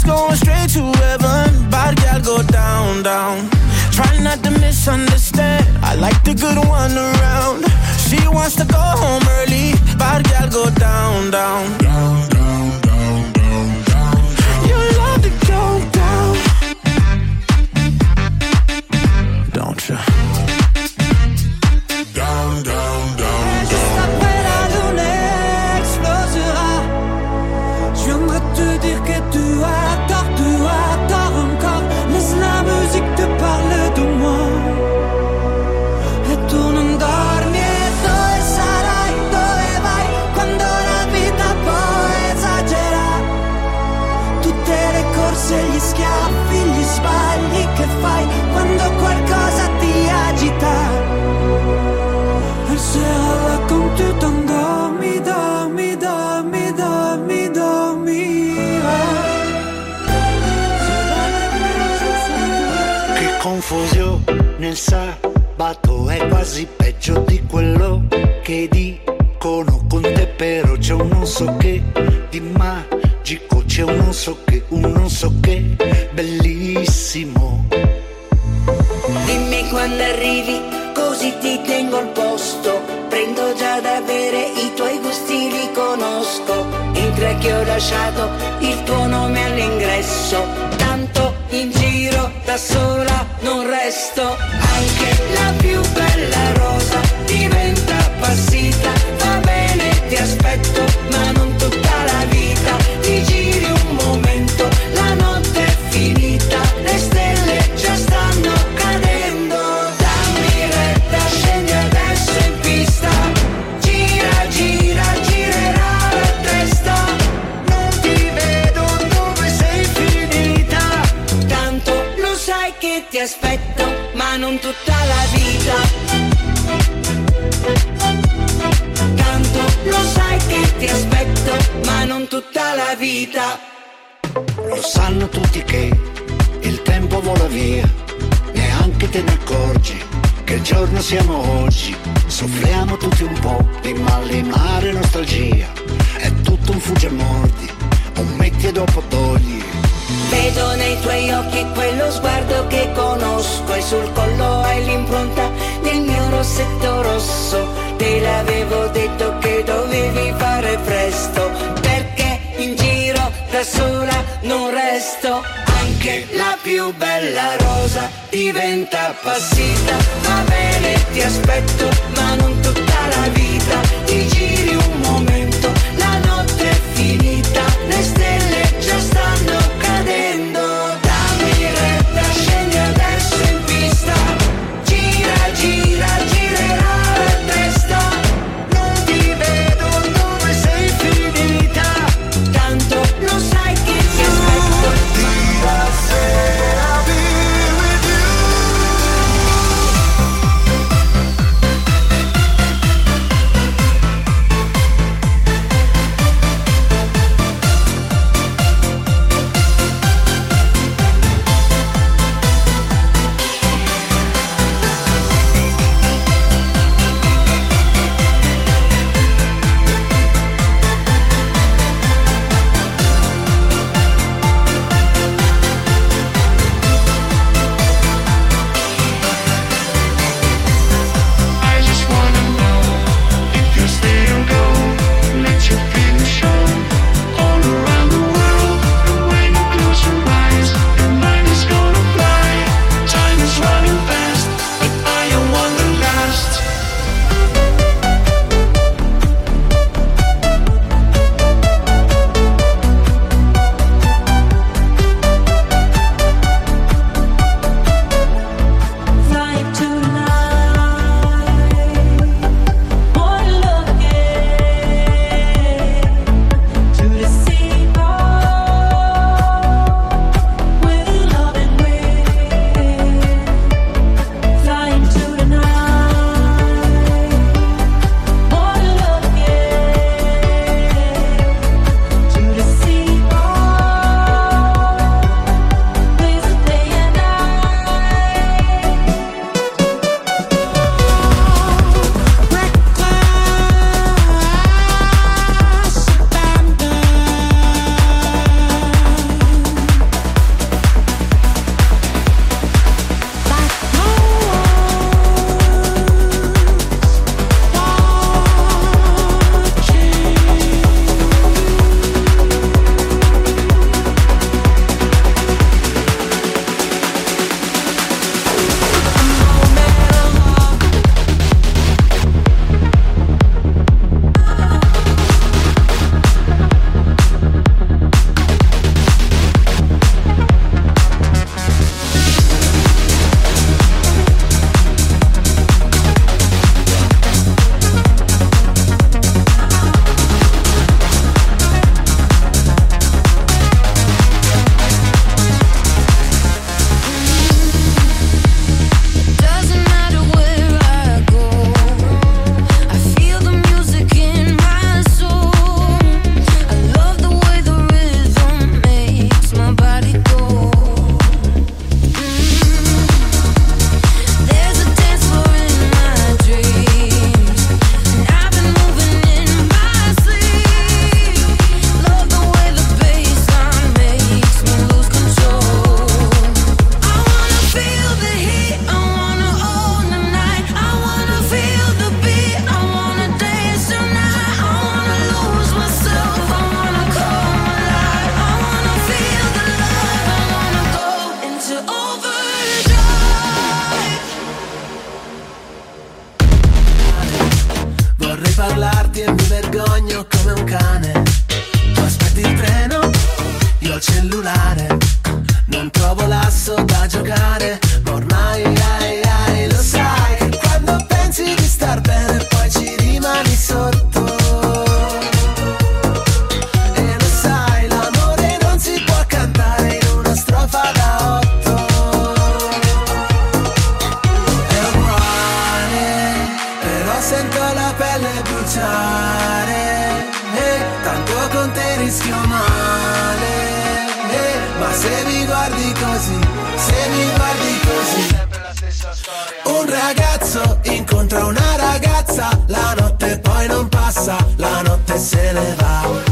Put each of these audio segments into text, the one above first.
was going straight to heaven. Bad gal go down, down. Try not to misunderstand. I like the good one around. She wants to go home early. Bad gal go down, down, down. down. con più dammi, dammi, dammi, dammi, dammi. Che confusione nel sabato è quasi peggio di quello che dicono con te Però c'è un non so che di magico, c'è un non so che, un non so che bellissimo Dimmi quando arrivi così ti tengo al posto Già da bere, i tuoi gusti li conosco. Entra che ho lasciato il tuo nome all'ingresso. Tanto in giro da sola non resto da sola non resto. Anche la più bella rosa diventa appassita. Va bene, ti aspetto, ma non toccare rischio male eh, Ma se mi guardi così, se mi guardi così un ragazzo incontra una ragazza, la notte poi non passa, la notte se ne va.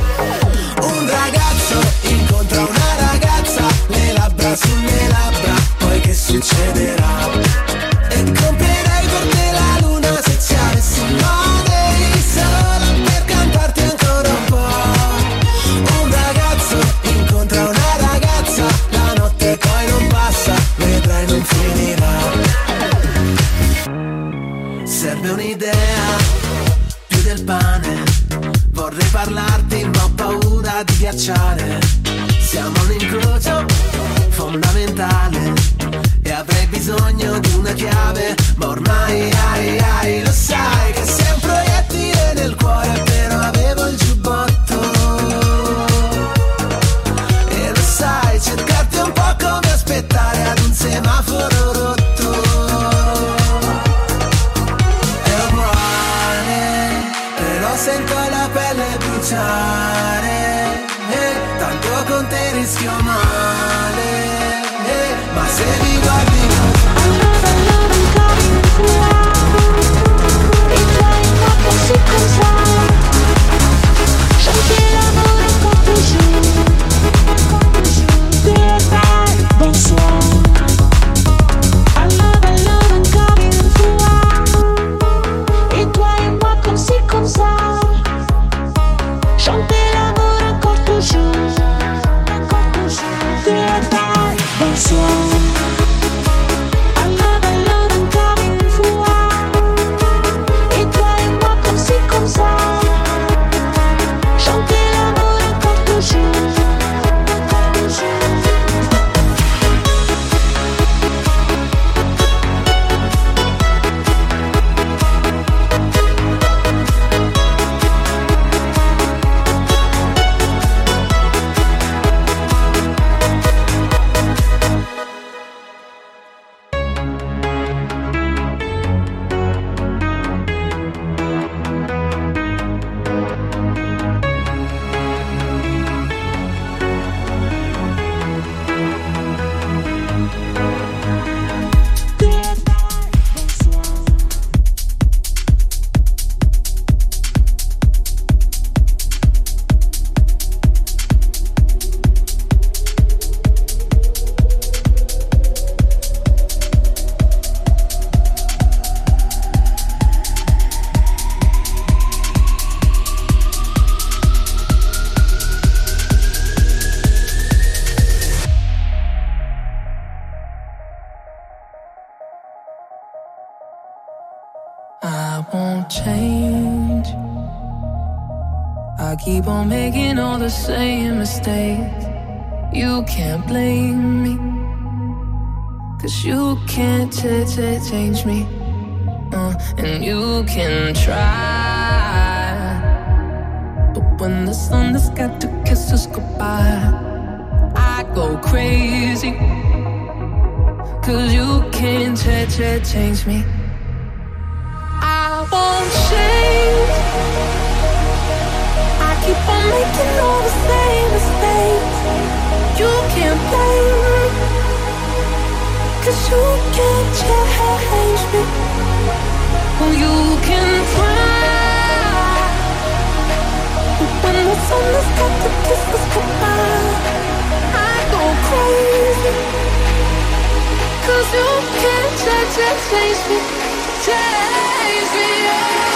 The same mistakes. You can't blame me. Cause you can't ch- ch- change me. Uh, and you can try. But when the sun has got to kiss us goodbye, I go crazy. Cause you can't ch- ch- change me. I won't change keep on making all the same mistakes. You can't blame me, cause you can't change me. Well, you can try, but when the sun has got to kiss us goodbye, I go crazy. Cause you can't change me, change me.